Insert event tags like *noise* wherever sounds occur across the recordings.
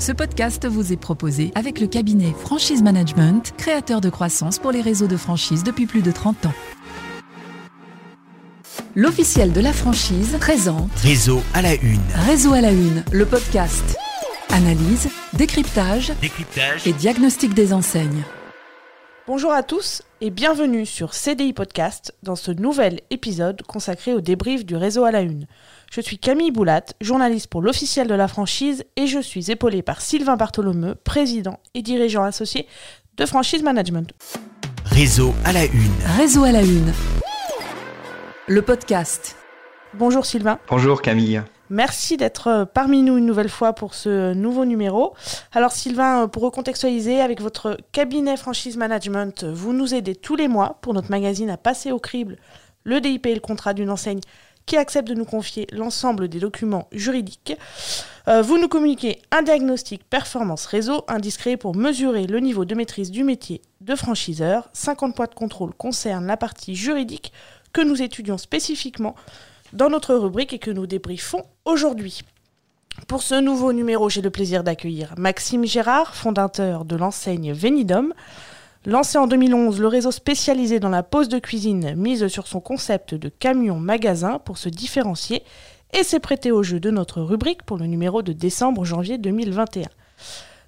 Ce podcast vous est proposé avec le cabinet Franchise Management, créateur de croissance pour les réseaux de franchise depuis plus de 30 ans. L'officiel de la franchise présente Réseau à la une. Réseau à la une, le podcast. Analyse, décryptage Décryptage. et diagnostic des enseignes. Bonjour à tous et bienvenue sur CDI Podcast dans ce nouvel épisode consacré au débrief du réseau à la une. Je suis Camille Boulat, journaliste pour l'officiel de la franchise et je suis épaulée par Sylvain Bartholomeu, président et dirigeant associé de Franchise Management. Réseau à la une. Réseau à la une, le podcast. Bonjour Sylvain, Bonjour Camille. merci d'être euh, parmi nous une nouvelle fois pour ce nouveau numéro. Alors Sylvain, euh, pour recontextualiser, avec votre cabinet Franchise Management, euh, vous nous aidez tous les mois pour notre magazine à passer au crible le DIP et le contrat d'une enseigne qui accepte de nous confier l'ensemble des documents juridiques. Euh, vous nous communiquez un diagnostic performance réseau indiscret pour mesurer le niveau de maîtrise du métier de franchiseur. 50 points de contrôle concernent la partie juridique que nous étudions spécifiquement dans notre rubrique et que nous débriefons aujourd'hui. Pour ce nouveau numéro, j'ai le plaisir d'accueillir Maxime Gérard, fondateur de l'enseigne Venidom. Lancé en 2011, le réseau spécialisé dans la pose de cuisine mise sur son concept de camion-magasin pour se différencier et s'est prêté au jeu de notre rubrique pour le numéro de décembre-janvier 2021.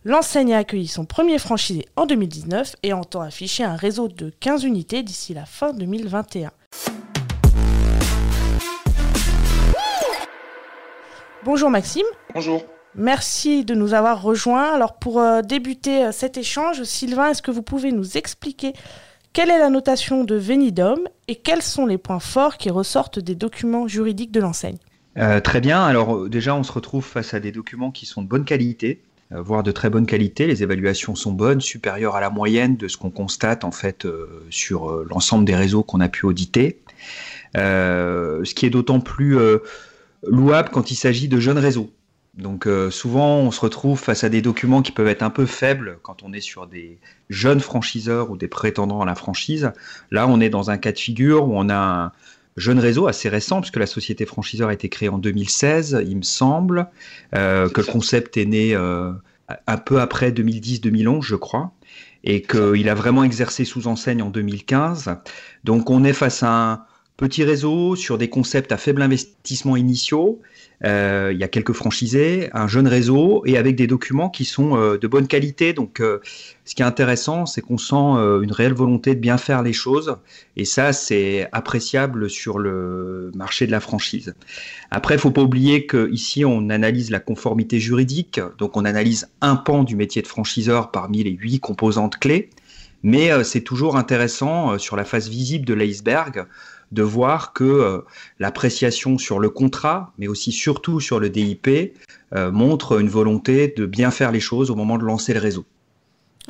L'enseigne a accueilli son premier franchisé en 2019 et entend afficher un réseau de 15 unités d'ici la fin 2021. Bonjour Maxime. Bonjour. Merci de nous avoir rejoints. Alors pour euh, débuter euh, cet échange, Sylvain, est-ce que vous pouvez nous expliquer quelle est la notation de Venidom et quels sont les points forts qui ressortent des documents juridiques de l'enseigne? Euh, très bien. Alors déjà, on se retrouve face à des documents qui sont de bonne qualité, voire de très bonne qualité. Les évaluations sont bonnes, supérieures à la moyenne de ce qu'on constate en fait sur l'ensemble des réseaux qu'on a pu auditer. Ce qui est d'autant plus louable quand il s'agit de jeunes réseaux. Donc euh, souvent, on se retrouve face à des documents qui peuvent être un peu faibles quand on est sur des jeunes franchiseurs ou des prétendants à la franchise. Là, on est dans un cas de figure où on a un jeune réseau assez récent, puisque la société franchiseur a été créée en 2016, il me semble, euh, que le concept est né euh, un peu après 2010-2011, je crois, et qu'il a vraiment exercé sous enseigne en 2015. Donc on est face à un petit réseau sur des concepts à faible investissement initiaux. Euh, il y a quelques franchisés, un jeune réseau et avec des documents qui sont euh, de bonne qualité. Donc, euh, ce qui est intéressant, c'est qu'on sent une réelle volonté de bien faire les choses et ça, c'est appréciable sur le marché de la franchise. Après, il faut pas oublier que ici, on analyse la conformité juridique, donc on analyse un pan du métier de franchiseur parmi les huit composantes clés. Mais c'est toujours intéressant sur la face visible de l'iceberg de voir que euh, l'appréciation sur le contrat, mais aussi surtout sur le DIP, euh, montre une volonté de bien faire les choses au moment de lancer le réseau.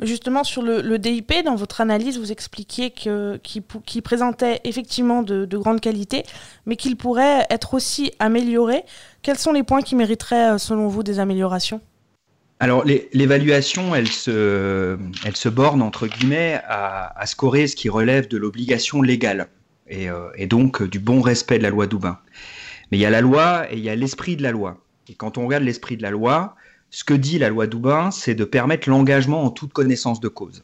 Justement, sur le, le DIP, dans votre analyse, vous expliquiez qu'il présentait effectivement de, de grande qualité, mais qu'il pourrait être aussi amélioré. Quels sont les points qui mériteraient, euh, selon vous, des améliorations? Alors l'évaluation, elle se, elle se borne entre guillemets à, à scorer ce qui relève de l'obligation légale et, euh, et donc euh, du bon respect de la loi Doubin. Mais il y a la loi et il y a l'esprit de la loi. Et quand on regarde l'esprit de la loi, ce que dit la loi Doubin, c'est de permettre l'engagement en toute connaissance de cause.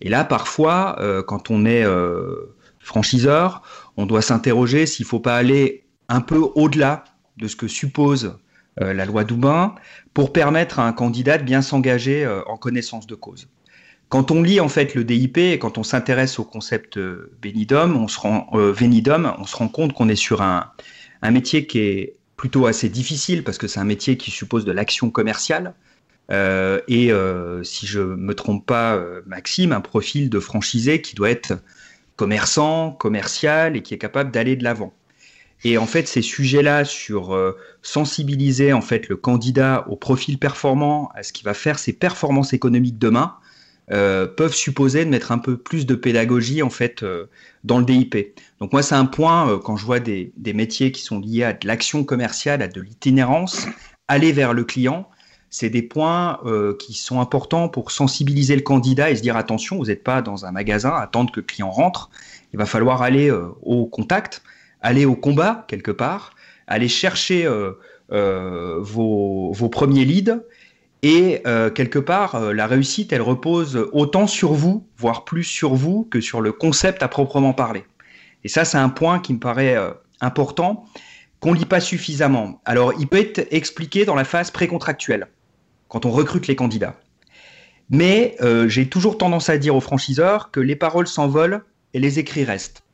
Et là, parfois, euh, quand on est euh, franchiseur, on doit s'interroger s'il ne faut pas aller un peu au-delà de ce que suppose la loi Doubin pour permettre à un candidat de bien s'engager en connaissance de cause. Quand on lit en fait le DIP et quand on s'intéresse au concept euh, Benidom, on se rend, euh, Venidom, on se rend compte qu'on est sur un, un métier qui est plutôt assez difficile parce que c'est un métier qui suppose de l'action commerciale. Euh, et euh, si je me trompe pas, euh, Maxime, un profil de franchisé qui doit être commerçant, commercial et qui est capable d'aller de l'avant. Et en fait, ces sujets-là sur euh, sensibiliser en fait le candidat au profil performant, à ce qui va faire ses performances économiques demain, euh, peuvent supposer de mettre un peu plus de pédagogie en fait euh, dans le DIP. Donc moi, c'est un point euh, quand je vois des, métiers qui sont liés à de l'action commerciale, à de l'itinérance, aller vers le client, c'est des points qui sont importants pour sensibiliser le candidat et se dire attention, vous n'êtes pas dans un magasin, attendre que le client rentre. Il va falloir aller au contact, aller au combat quelque part, aller chercher vos premiers leads Et euh, quelque part, euh, la réussite, elle repose autant sur vous, voire plus sur vous, que sur le concept à proprement parler. Et ça, c'est un point qui me paraît euh, important, qu'on lit pas suffisamment. Alors, il peut être expliqué dans la phase précontractuelle, quand on recrute les candidats. Mais j'ai toujours tendance à dire aux franchiseurs que les paroles s'envolent et les écrits restent.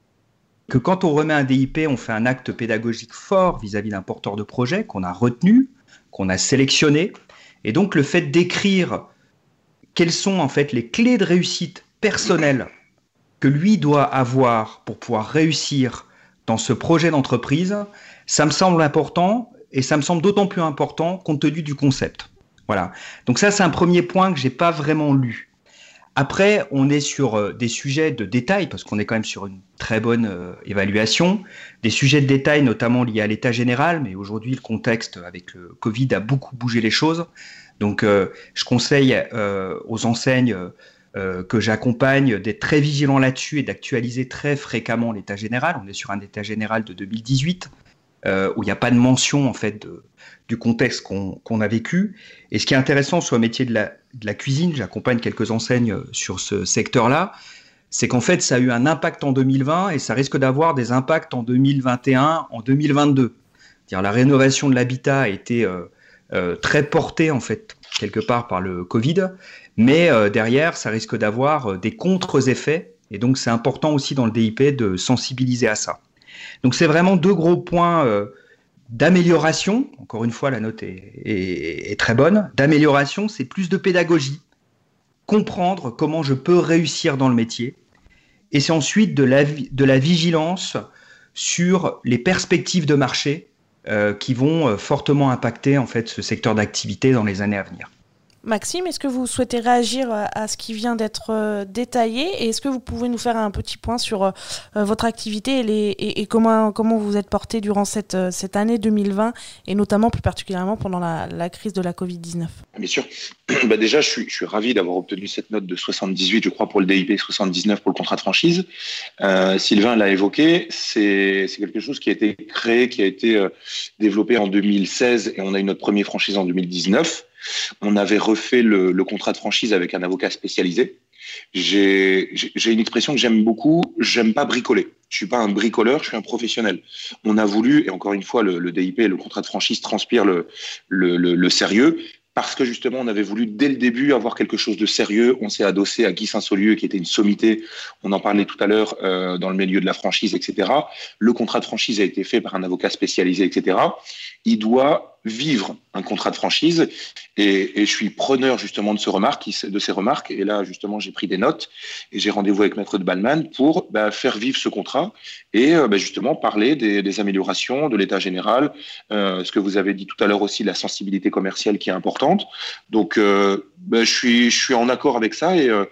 Que quand on remet un DIP, on fait un acte pédagogique fort vis-à-vis d'un porteur de projet qu'on a retenu, qu'on a sélectionné, et donc le fait d'écrire quelles sont en fait les clés de réussite personnelles que lui doit avoir pour pouvoir réussir dans ce projet d'entreprise, ça me semble important et ça me semble d'autant plus important compte tenu du concept. Voilà. Donc ça c'est un premier point que j'ai pas vraiment lu. Après, on est sur euh, des sujets de détail, parce qu'on est quand même sur une très bonne euh, évaluation, des sujets de détail notamment liés à l'état général, mais aujourd'hui le contexte avec le Covid a beaucoup bougé les choses. Donc euh, je conseille aux enseignes que j'accompagne d'être très vigilants là-dessus et d'actualiser très fréquemment l'état général. On est sur un état général de 2018 où il n'y a pas de mention en fait du contexte qu'on a vécu. Et ce qui est intéressant sur le métier de la, de la cuisine, j'accompagne quelques enseignes euh, sur ce secteur-là, c'est qu'en fait, ça a eu un impact en 2020 et ça risque d'avoir des impacts en 2021, en 2022. -dire la rénovation de l'habitat a été euh, euh, très portée, en fait, quelque part par le Covid, mais derrière, ça risque d'avoir des contre-effets. Et donc, c'est important aussi dans le DIP de sensibiliser à ça. Donc, c'est vraiment deux gros points d'amélioration, encore une fois la note est, très bonne, d'amélioration, c'est plus de pédagogie, comprendre comment je peux réussir dans le métier, et c'est ensuite de la, vigilance sur les perspectives de marché euh, qui vont euh, fortement impacter en fait ce secteur d'activité dans les années à venir. Maxime, est-ce que vous souhaitez réagir à ce qui vient d'être euh, détaillé et est-ce que vous pouvez nous faire un petit point sur euh, votre activité et, comment, comment vous êtes porté durant cette, euh, année 2020 et notamment plus particulièrement pendant la, crise de la Covid-19 Bien sûr. *clears throat* Bah déjà, je suis, je suis ravi d'avoir obtenu cette note de 78, je crois, pour le DIP, 79 pour le contrat de franchise. Sylvain l'a évoqué, c'est quelque chose qui a été créé, qui a été développé en 2016 et on a eu notre premier franchise en 2019. On avait refait le, contrat de franchise avec un avocat spécialisé. J'ai une expression que j'aime beaucoup, j'aime pas bricoler. Je suis pas un bricoleur, je suis un professionnel. On a voulu, et encore une fois, le, DIP, le contrat de franchise transpire le, le sérieux, parce que justement, on avait voulu dès le début avoir quelque chose de sérieux. On s'est adossé à Guy Saint-Saulieu, qui était une sommité. On en parlait tout à l'heure euh, dans le milieu de la franchise, etc. Le contrat de franchise a été fait par un avocat spécialisé, etc. Il doit vivre un contrat de franchise et, et je suis preneur justement de, ce remarque, de ces remarques. Et là, justement, j'ai pris des notes et j'ai rendez-vous avec Maître de Balman pour bah, faire vivre ce contrat et euh, bah, justement parler des, des, améliorations de l'état général. Euh, ce que vous avez dit tout à l'heure aussi, la sensibilité commerciale qui est importante. Donc, euh, bah, je, suis, je suis en accord avec ça et euh,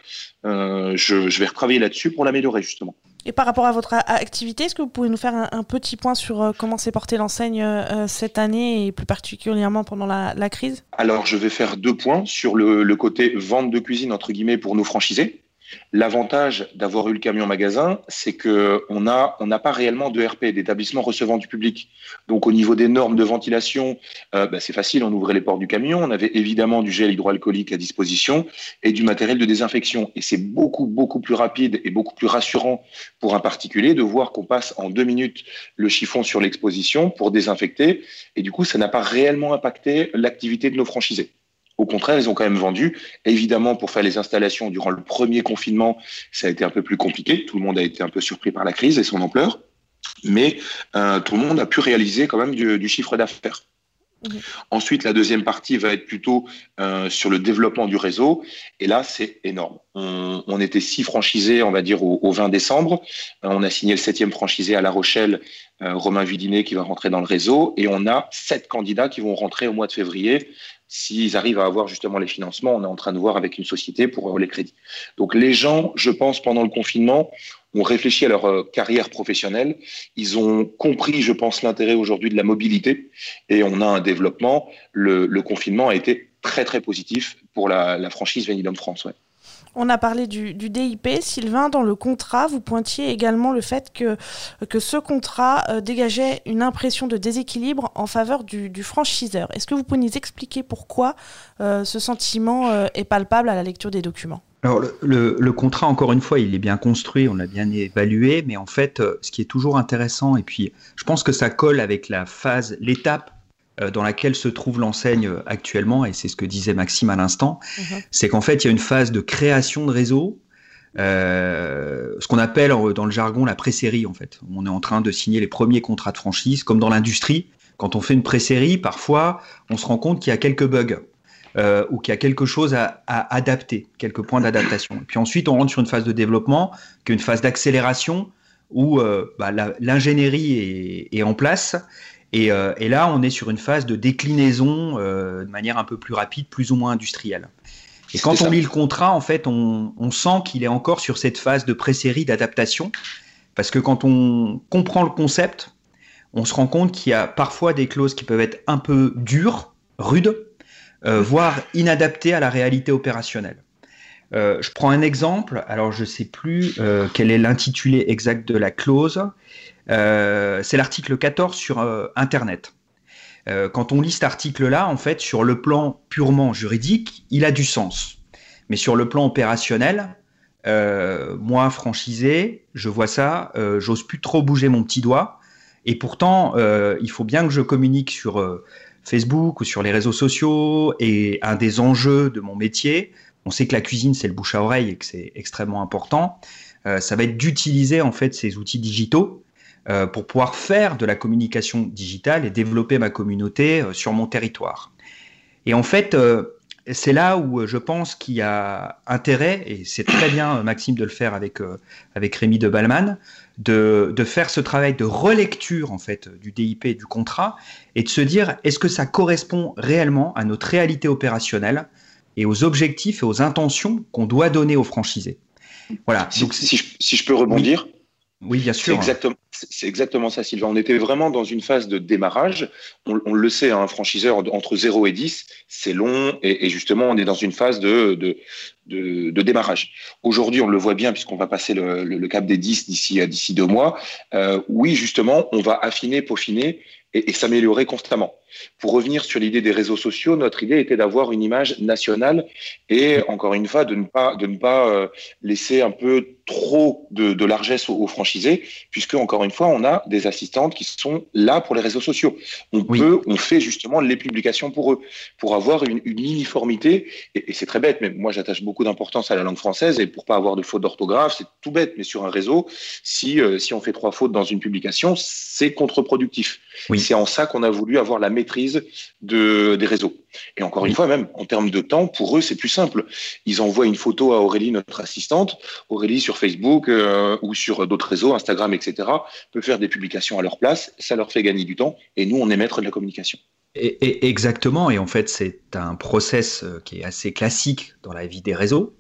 euh, je, je vais retravailler là-dessus pour l'améliorer justement. Et par rapport à votre activité, est-ce que vous pouvez nous faire un, petit point sur euh, comment s'est portée l'enseigne euh, cette année et plus particulièrement pendant la, crise? Alors, je vais faire deux points sur le, le, côté vente de cuisine, entre guillemets, pour nos franchisés. L'avantage d'avoir eu le camion magasin, c'est qu'on n'a on n'a pas réellement de RP, d'établissement recevant du public. Donc au niveau des normes de ventilation, euh, bah, c'est facile, on ouvrait les portes du camion, on avait évidemment du gel hydroalcoolique à disposition et du matériel de désinfection. Et c'est beaucoup, beaucoup plus rapide et beaucoup plus rassurant pour un particulier de voir qu'on passe en deux minutes le chiffon sur l'exposition pour désinfecter. Et du coup, ça n'a pas réellement impacté l'activité de nos franchisés. Au contraire, ils ont quand même vendu. Évidemment, pour faire les installations durant le premier confinement, ça a été un peu plus compliqué. Tout le monde a été un peu surpris par la crise et son ampleur. Mais euh, tout le monde a pu réaliser quand même du, chiffre d'affaires. Mmh. Ensuite, la deuxième partie va être plutôt euh, sur le développement du réseau. Et là, c'est énorme. On, était six franchisés, on va dire, au, 20 décembre. Euh, on a signé le septième franchisé à La Rochelle, Romain Vidinet, qui va rentrer dans le réseau. Et on a sept candidats qui vont rentrer au mois de février s'ils arrivent à avoir justement les financements, on est en train de voir avec une société pour les crédits. Donc les gens, je pense, pendant le confinement, ont réfléchi à leur euh, carrière professionnelle. Ils ont compris, je pense, l'intérêt aujourd'hui de la mobilité et on a un développement. Le, confinement a été très très positif pour la, franchise Venidum France. On a parlé du, DIP. Sylvain, dans le contrat, vous pointiez également le fait que, que ce contrat euh, dégageait une impression de déséquilibre en faveur du, franchiseur. Est-ce que vous pouvez nous expliquer pourquoi euh, ce sentiment est palpable à la lecture des documents? Alors le, contrat, encore une fois, il est bien construit, on l'a bien évalué, mais en fait, ce qui est toujours intéressant, et puis je pense que ça colle avec la phase, l'étape euh, dans laquelle se trouve l'enseigne actuellement, et c'est ce que disait Maxime à l'instant, mhm. c'est qu'en fait, il y a une phase de création de réseau, euh, ce qu'on appelle dans le jargon la pré-série, en fait. On est en train de signer les premiers contrats de franchise, comme dans l'industrie. Quand on fait une pré-série, parfois, on se rend compte qu'il y a quelques bugs. Euh, ou qu'il y a quelque chose à, adapter, quelques points d'adaptation. Et puis ensuite, on rentre sur une phase de développement, qui est une phase d'accélération, où bah, l'ingénierie est, en place euh, et, là, on est sur une phase de déclinaison euh, de manière un peu plus rapide, plus ou moins industrielle. Et quand on lit le contrat, en fait, on, sent qu'il est encore sur cette phase de pré-série d'adaptation, parce que quand on comprend le concept, on se rend compte qu'il y a parfois des clauses qui peuvent être un peu dures, rudes, euh, voire inadaptées à la réalité opérationnelle. je prends un exemple, alors je ne sais plus quel est l'intitulé exact de la clause, euh, c'est l'article 14 sur euh, Internet. Euh, quand on lit cet article-là, en fait, sur le plan purement juridique, il a du sens. Mais sur le plan opérationnel, moi, franchisé, je vois ça, j'ose plus trop bouger mon petit doigt. Et pourtant, il faut bien que je communique sur Facebook ou sur les réseaux sociaux. Et un des enjeux de mon métier, on sait que la cuisine, c'est le bouche à oreille et que c'est extrêmement important. ça va être d'utiliser en fait ces outils digitaux euh, pour pouvoir faire de la communication digitale et développer ma communauté euh, sur mon territoire. Et en fait, euh, c'est là où je pense qu'il y a intérêt, et c'est très bien, Maxime, de le faire avec, avec Rémi de Balman, de, de, faire ce travail de relecture en fait du DIP et du contrat, et de se dire est-ce que ça correspond réellement à notre réalité opérationnelle et aux objectifs et aux intentions qu'on doit donner aux franchisés? Voilà. Si, Donc, si, je, peux rebondir. Oui, bien sûr. Exactement, c'est exactement ça, Sylvain. On était vraiment dans une phase de démarrage. On, le sait, un franchiseur entre 0 et 10, c'est long. Et, justement, on est dans une phase de, de, démarrage. Aujourd'hui, on le voit bien, puisqu'on va passer le, cap des 10 d'ici d'ici deux mois. Euh, oui, justement, on va affiner, peaufiner et, s'améliorer constamment. Pour revenir sur l'idée des réseaux sociaux, notre idée était d'avoir une image nationale et encore une fois de ne pas de ne pas euh, laisser un peu trop de, largesse aux, franchisés, puisque encore une fois, on a des assistantes qui sont là pour les réseaux sociaux. On peut, on fait justement les publications pour eux, pour avoir une, uniformité. Et, c'est très bête, mais moi j'attache beaucoup d'importance à la langue française et pour pas avoir de fautes d'orthographe, c'est tout bête. Mais sur un réseau, si euh, si on fait trois fautes dans une publication, c'est contre-productif. Oui. C'est en ça qu'on a voulu avoir la maîtrise de, des réseaux. Et encore une fois, même en termes de temps, pour eux, c'est plus simple. Ils envoient une photo à Aurélie, notre assistante. Aurélie, sur Facebook euh, ou sur d'autres réseaux, Instagram, etc., peut faire des publications à leur place. Ça leur fait gagner du temps. Et nous, on est maître de la communication. Et, exactement. Et en fait, c'est un process euh, qui est assez classique dans la vie des réseaux.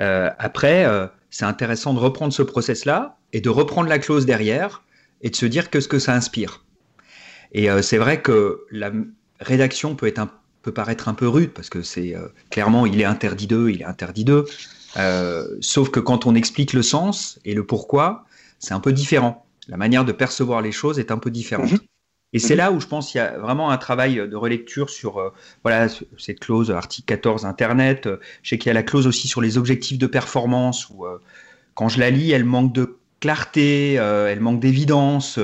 Euh, après, c'est intéressant de reprendre ce process-là et de reprendre la clause derrière et de se dire que ce que ça inspire. Et c'est vrai que la rédaction peut être un peut paraître un peu rude parce que c'est euh, clairement il est interdit d'eux, il est interdit d'eux. Euh, sauf que quand on explique le sens et le pourquoi, c'est un peu différent. La manière de percevoir les choses est un peu différente. Mhm. Et c'est mhm. là où je pense qu'il y a vraiment un travail de relecture sur euh, voilà cette clause article 14 Internet. Je sais qu'il y a la clause aussi sur les objectifs de performance où quand je la lis, elle manque de clarté, elle manque d'évidence.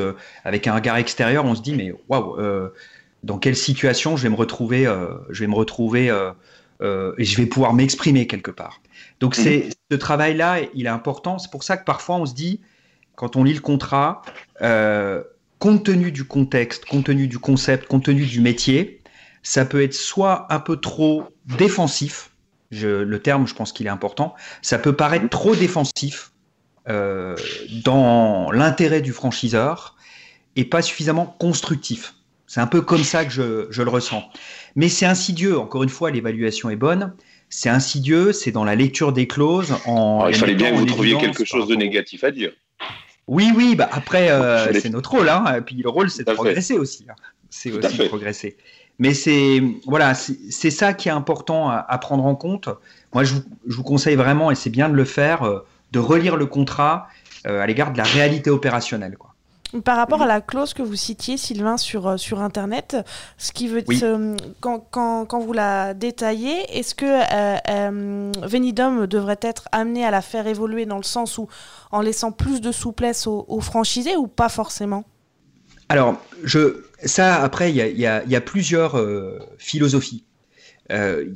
avec un regard extérieur, on se dit mais waouh dans quelle situation je vais me retrouver, euh, je vais me retrouver euh, euh, et je vais pouvoir m'exprimer quelque part. Donc c'est mhm. ce travail-là, il est important. C'est pour ça que parfois on se dit, quand on lit le contrat, compte tenu du contexte, compte tenu du concept, compte tenu du métier, ça peut être soit un peu trop défensif. le terme, je pense qu'il est important. Ça peut paraître trop défensif dans l'intérêt du franchiseur et pas suffisamment constructif. C'est un peu comme ça que je, le ressens. Mais c'est insidieux. Encore une fois, l'évaluation est bonne. C'est insidieux. C'est dans la lecture des clauses. En ah, il fallait bien que vous trouviez quelque chose de négatif à dire. Oui, oui. Bah après, euh, c'est notre rôle. Hein. Et puis le rôle, c'est de progresser aussi. Hein. C'est aussi de progresser. Mais c'est voilà, c'est ça qui est important à, prendre en compte. Moi, je vous, conseille vraiment, et c'est bien de le faire, euh, de relire le contrat euh, à l'égard de la réalité opérationnelle. Quoi. Par rapport à la clause que vous citiez, Sylvain, sur, euh, sur Internet, ce qui veut dire, quand, quand, quand, vous la détaillez, est-ce que euh, Venidum devrait être amené à la faire évoluer dans le sens où en laissant plus de souplesse aux, franchisés ou pas forcément? Alors, je, ça, après, il y a, y a, plusieurs philosophies. Il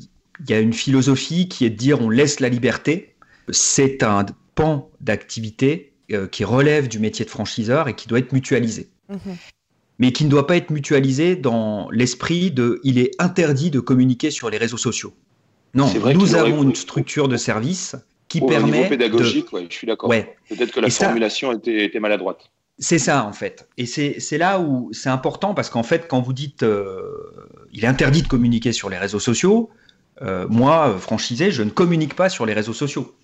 y a une philosophie qui est de dire on laisse la liberté. C'est un pan d'activité euh, qui relève du métier de franchiseur et qui doit être mutualisé. Mhm. Mais qui ne doit pas être mutualisé dans l'esprit de il est interdit de communiquer sur les réseaux sociaux. Non, nous avons une structure de service qui permet. Au pédagogique, je suis d'accord. Peut-être que la formulation était, maladroite. C'est ça, en fait. Et c'est là où c'est important parce qu'en fait, quand vous dites euh, il est interdit de communiquer sur les réseaux sociaux, euh, moi, franchisé, je ne communique pas sur les réseaux sociaux.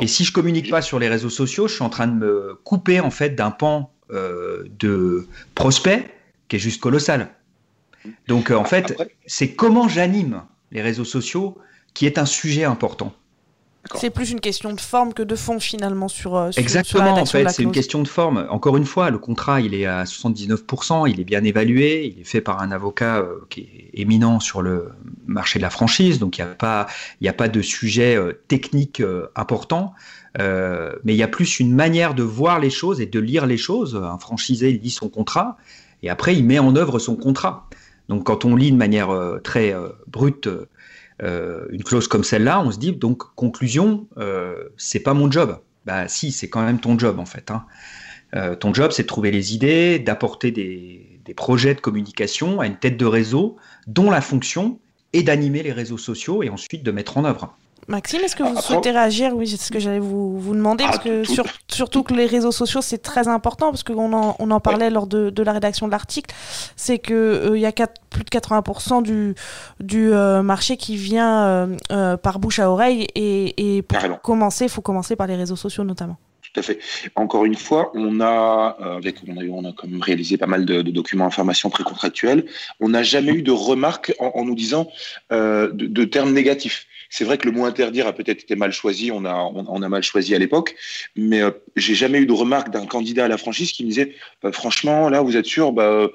Et si je communique pas sur les réseaux sociaux, je suis en train de me couper en fait d'un pan euh, de prospects qui est juste colossal. Donc euh, en fait, c'est comment j'anime les réseaux sociaux qui est un sujet important. C'est plus une question de forme que de fond finalement sur, euh, sur Exactement, en fait, c'est une question de forme. Encore une fois, le contrat, il est à 79%, il est bien évalué, il est fait par un avocat euh, qui est éminent sur le marché de la franchise, donc il n'y a, pas, a pas de sujet euh, technique important, mais il y a plus une manière de voir les choses et de lire les choses. Un franchisé, il lit son contrat, et après, il met en œuvre son contrat. Donc quand on lit de manière très brute euh, une clause comme celle-là, on se dit donc conclusion, euh, c'est pas mon job. Bah si, c'est quand même ton job en fait. Hein. Euh, ton job, c'est de trouver les idées, d'apporter des, projets de communication à une tête de réseau dont la fonction est d'animer les réseaux sociaux et ensuite de mettre en œuvre. Maxime, est-ce que vous souhaitez réagir? Oui, c'est ce que j'allais vous, vous, demander, parce ah, que surtout que les réseaux sociaux, c'est très important, parce qu'on en, on en parlait lors de, de, la rédaction de l'article, c'est qu'il euh, il y a plus de 80% du, du euh, marché qui vient euh, par bouche à oreille, et, et pour commencer, il faut commencer par les réseaux sociaux notamment. Tout à fait. Encore une fois, on a, avec, on a, on a quand même réalisé pas mal de, de documents informations précontractuels. On n'a jamais eu de remarques en, nous disant de, de, termes négatifs. C'est vrai que le mot interdire a peut-être été mal choisi, on a, on, a mal choisi à l'époque, mais euh, j'ai jamais eu de remarque d'un candidat à la franchise qui me disait bah, franchement, là, vous êtes sûr bah,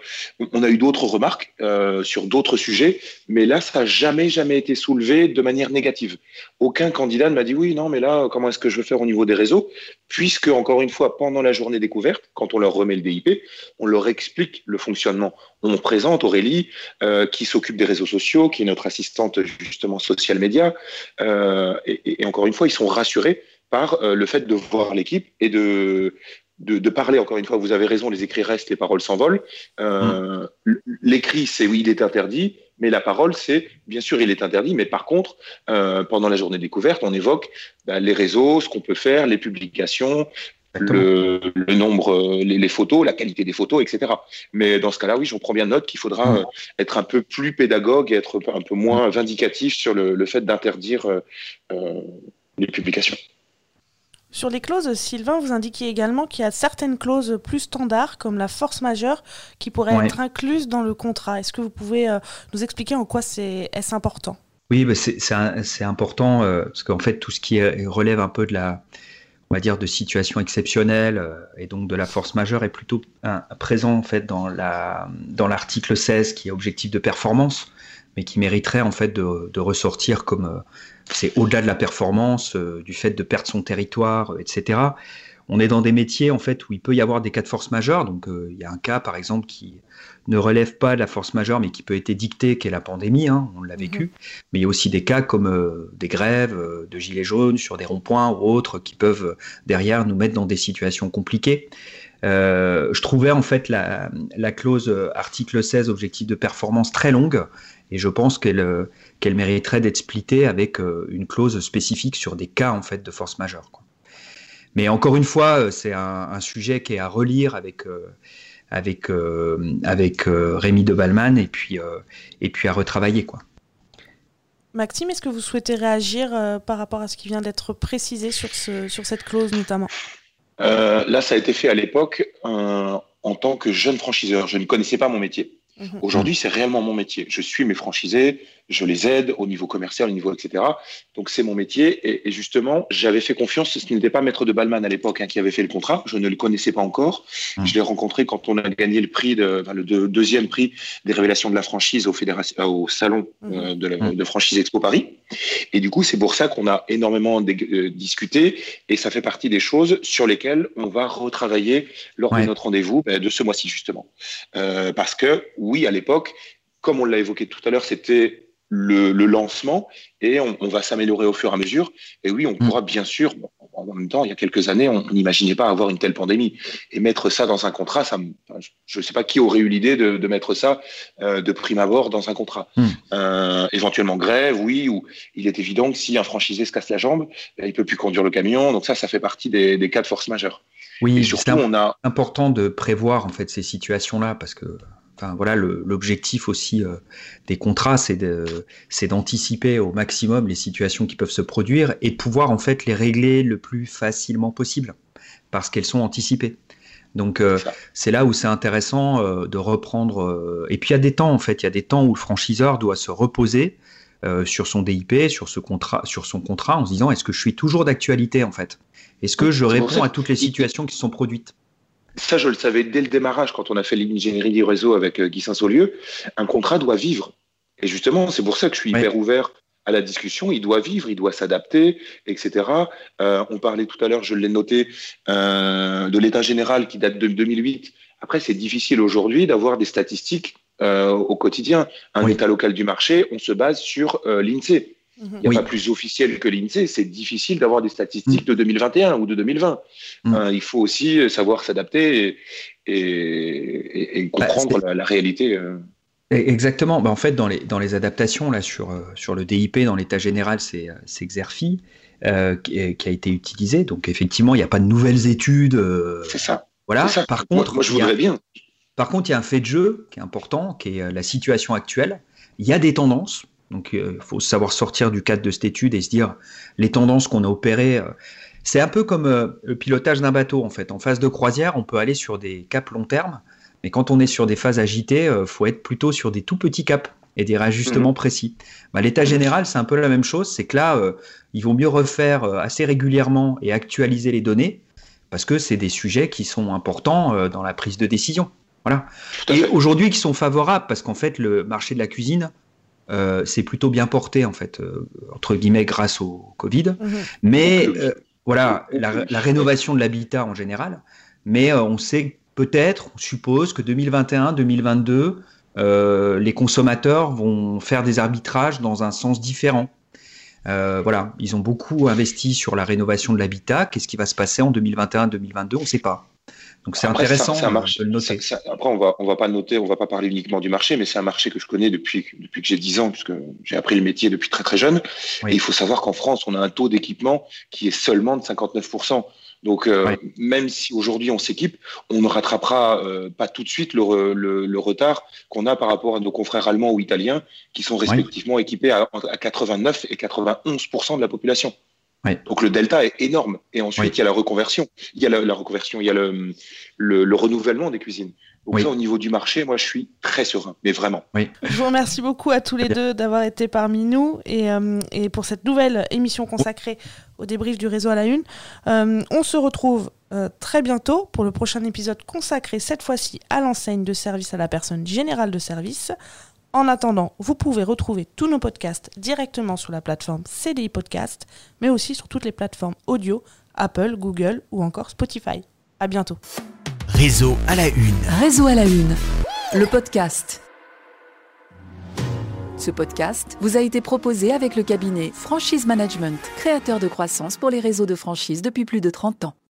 On a eu d'autres remarques euh, sur d'autres sujets, mais là, ça n'a jamais, jamais été soulevé de manière négative. Aucun candidat ne m'a dit oui, non, mais là, comment est-ce que je veux faire au niveau des réseaux? Puisque, encore une fois, pendant la journée découverte, quand on leur remet le DIP, on leur explique le fonctionnement. On présente Aurélie, euh, qui s'occupe des réseaux sociaux, qui est notre assistante justement social média, euh, et, encore une fois, ils sont rassurés par euh, le fait de voir l'équipe et de, de, parler. Encore une fois, vous avez raison, les écrits restent, les paroles s'envolent. Euh. L'écrit, c'est oui, il est interdit, mais la parole, c'est bien sûr, il est interdit, mais par contre, pendant la journée découverte, on évoque bah, les réseaux, ce qu'on peut faire, les publications, le, nombre, les, photos, la qualité des photos, etc. Mais dans ce cas-là, oui, j'en prends bien note qu'il faudra euh, être un peu plus pédagogue et être un peu moins vindicatif sur le, fait d'interdire euh, euh, les publications. Sur les clauses, Sylvain, vous indiquiez également qu'il y a certaines clauses plus standards, comme la force majeure, qui pourraient être incluses dans le contrat. Est-ce que vous pouvez nous expliquer en quoi c'est est important? Oui, bah, c'est important, parce qu'en fait, tout ce qui relève un peu de la, on va dire, de situations exceptionnelles euh, et donc de la force majeure est plutôt présent en fait dans la dans l'article 16 qui est objectif de performance, mais qui mériterait en fait de, ressortir comme euh, c'est au-delà de la performance, euh, du fait de perdre son territoire, etc. On est dans des métiers en fait où il peut y avoir des cas de force majeure. Donc il y a un cas par exemple qui ne relève pas de la force majeure, mais qui peut être dictée, qui est la pandémie, hein, on l'a mhm. vécu. Mais il y a aussi des cas comme euh, des grèves euh, de gilets jaunes sur des ronds-points ou autres qui peuvent euh, derrière nous mettre dans des situations compliquées. je trouvais en fait la, clause article 16 objectif de performance très longue et je pense qu'elle qu'elle mériterait d'être splittée avec une clause spécifique sur des cas en fait de force majeure. Mais encore une fois, c'est un, un, sujet qui est à relire avec avec, euh, avec euh, Rémi de Balman et puis, euh, et puis à retravailler. Quoi. Maxime, est-ce que vous souhaitez réagir par rapport à ce qui vient d'être précisé sur, ce, sur cette clause notamment? Là, ça a été fait à l'époque en tant que jeune franchiseur. Je ne connaissais pas mon métier. Mhm. Aujourd'hui, c'est réellement mon métier. Je suis mes franchisés, je les aide au niveau commercial, au niveau etc. Donc c'est mon métier. Et, justement, j'avais fait confiance. Ce n'était pas Maître de Balman à l'époque hein, qui avait fait le contrat. Je ne le connaissais pas encore. Mhm. Je l'ai rencontré quand on a gagné le prix, de, le deuxième prix des révélations de la franchise au, fédération, au salon mhm. euh, de, la, de, franchise Expo Paris. Et du coup, c'est pour ça qu'on a énormément euh, discuté. Et ça fait partie des choses sur lesquelles on va retravailler lors de notre rendez-vous ben, de ce mois-ci justement. Euh, parce que oui, à l'époque, comme on l'a évoqué tout à l'heure, c'était le, lancement et on, va s'améliorer au fur et à mesure. Et oui, on mm. pourra bien sûr, en même temps, il y a quelques années, on n'imaginait pas avoir une telle pandémie. Et mettre ça dans un contrat, ça, je ne sais pas qui aurait eu l'idée de, mettre ça euh, de prime abord dans un contrat. Mm. Euh, éventuellement grève, oui, ou il est évident que si un franchisé se casse la jambe, ben, il peut plus conduire le camion. Donc ça, ça fait partie des, des cas de force majeure. Oui, c'est on a... important de prévoir en fait ces situations-là parce que Enfin, voilà, l'objectif aussi euh, des contrats, c'est d'anticiper au maximum les situations qui peuvent se produire et de pouvoir en fait les régler le plus facilement possible parce qu'elles sont anticipées. Donc euh, c'est là où c'est intéressant euh, de reprendre. et puis il y a des temps en fait, il y a des temps où le franchiseur doit se reposer sur son DIP, sur ce contrat, sur son contrat, en se disant est-ce que je suis toujours d'actualité en fait? Est-ce que je réponds à toutes les situations qui sont produites? Ça, je le savais dès le démarrage quand on a fait l'ingénierie du réseau avec euh, Guy Saint-Saulieu. Un contrat doit vivre. Et justement, c'est pour ça que je suis hyper ouvert à la discussion. Il doit vivre, il doit s'adapter, etc. Euh, on parlait tout à l'heure, je l'ai noté, euh, de l'état général qui date de 2008. Après, c'est difficile aujourd'hui d'avoir des statistiques au quotidien. Un état local du marché, on se base sur l'INSEE. Il n'y a pas plus officiel que l'INSEE. C'est difficile d'avoir des statistiques de 2021 ou de 2020. Mhm. Euh, il faut aussi savoir s'adapter et, bah, comprendre la, réalité. Euh. Exactement. Bah, en fait, dans les, dans les adaptations là, sur, euh, sur le DIP, dans l'état général, c'est Xerfi qui, a été utilisé. Donc, effectivement, il n'y a pas de nouvelles études. c'est ça. Voilà. Par contre, moi, je voudrais bien. Par contre, il y a un fait de jeu qui est important, qui est la situation actuelle. Il y a des tendances. Donc il euh, faut savoir sortir du cadre de cette étude et se dire les tendances qu'on a opérées. Euh, c'est un peu comme euh, le pilotage d'un bateau en fait. En phase de croisière, on peut aller sur des caps long terme, mais quand on est sur des phases agitées, il faut être plutôt sur des tout petits caps et des réajustements mhm. précis. Bah, L'état général, c'est un peu la même chose. C'est que là, il vaut mieux refaire assez régulièrement et actualiser les données parce que c'est des sujets qui sont importants dans la prise de décision. Voilà. Et aujourd'hui, qui sont favorables parce qu'en fait, le marché de la cuisine euh, c'est plutôt bien porté en fait euh, entre guillemets grâce au Covid. Mhm. Mais euh, voilà la, rénovation de l'habitat en général. Mais on sait peut-être, on suppose que 2021-2022, les consommateurs vont faire des arbitrages dans un sens différent. Voilà, ils ont beaucoup investi sur la rénovation de l'habitat. Qu'est-ce qui va se passer en 2021-2022 On ne sait pas. Donc c'est intéressant ça, de le noter. après, on va, on va pas noter, on va pas parler uniquement du marché, mais c'est un marché que je connais depuis, depuis que j'ai 10 ans, puisque j'ai appris le métier depuis très très jeune. Et il faut savoir qu'en France, on a un taux d'équipement qui est seulement de 59%. Donc, euh, même si aujourd'hui on s'équipe, on ne rattrapera euh, pas tout de suite le, le, retard qu'on a par rapport à nos confrères allemands ou italiens, qui sont respectivement équipés à, à 89 et 91 de la population. Donc le delta est énorme. Et ensuite, il y a la reconversion. Il y a la, reconversion, il y a le, le, renouvellement des cuisines. Donc au niveau du marché, moi, je suis très serein, mais vraiment. Je vous remercie beaucoup à tous les deux d'avoir été parmi nous et, euh, et, pour cette nouvelle émission consacrée au débrief du réseau à la une. Euh, on se retrouve euh, très bientôt pour le prochain épisode consacré cette fois-ci à l'enseigne de service à la personne générale de service. En attendant, vous pouvez retrouver tous nos podcasts directement sur la plateforme CDI Podcast, mais aussi sur toutes les plateformes audio, Apple, Google ou encore Spotify. À bientôt. Réseau à la une. Réseau à la une. Le podcast. Ce podcast vous a été proposé avec le cabinet Franchise Management, créateur de croissance pour les réseaux de franchise depuis plus de 30 ans.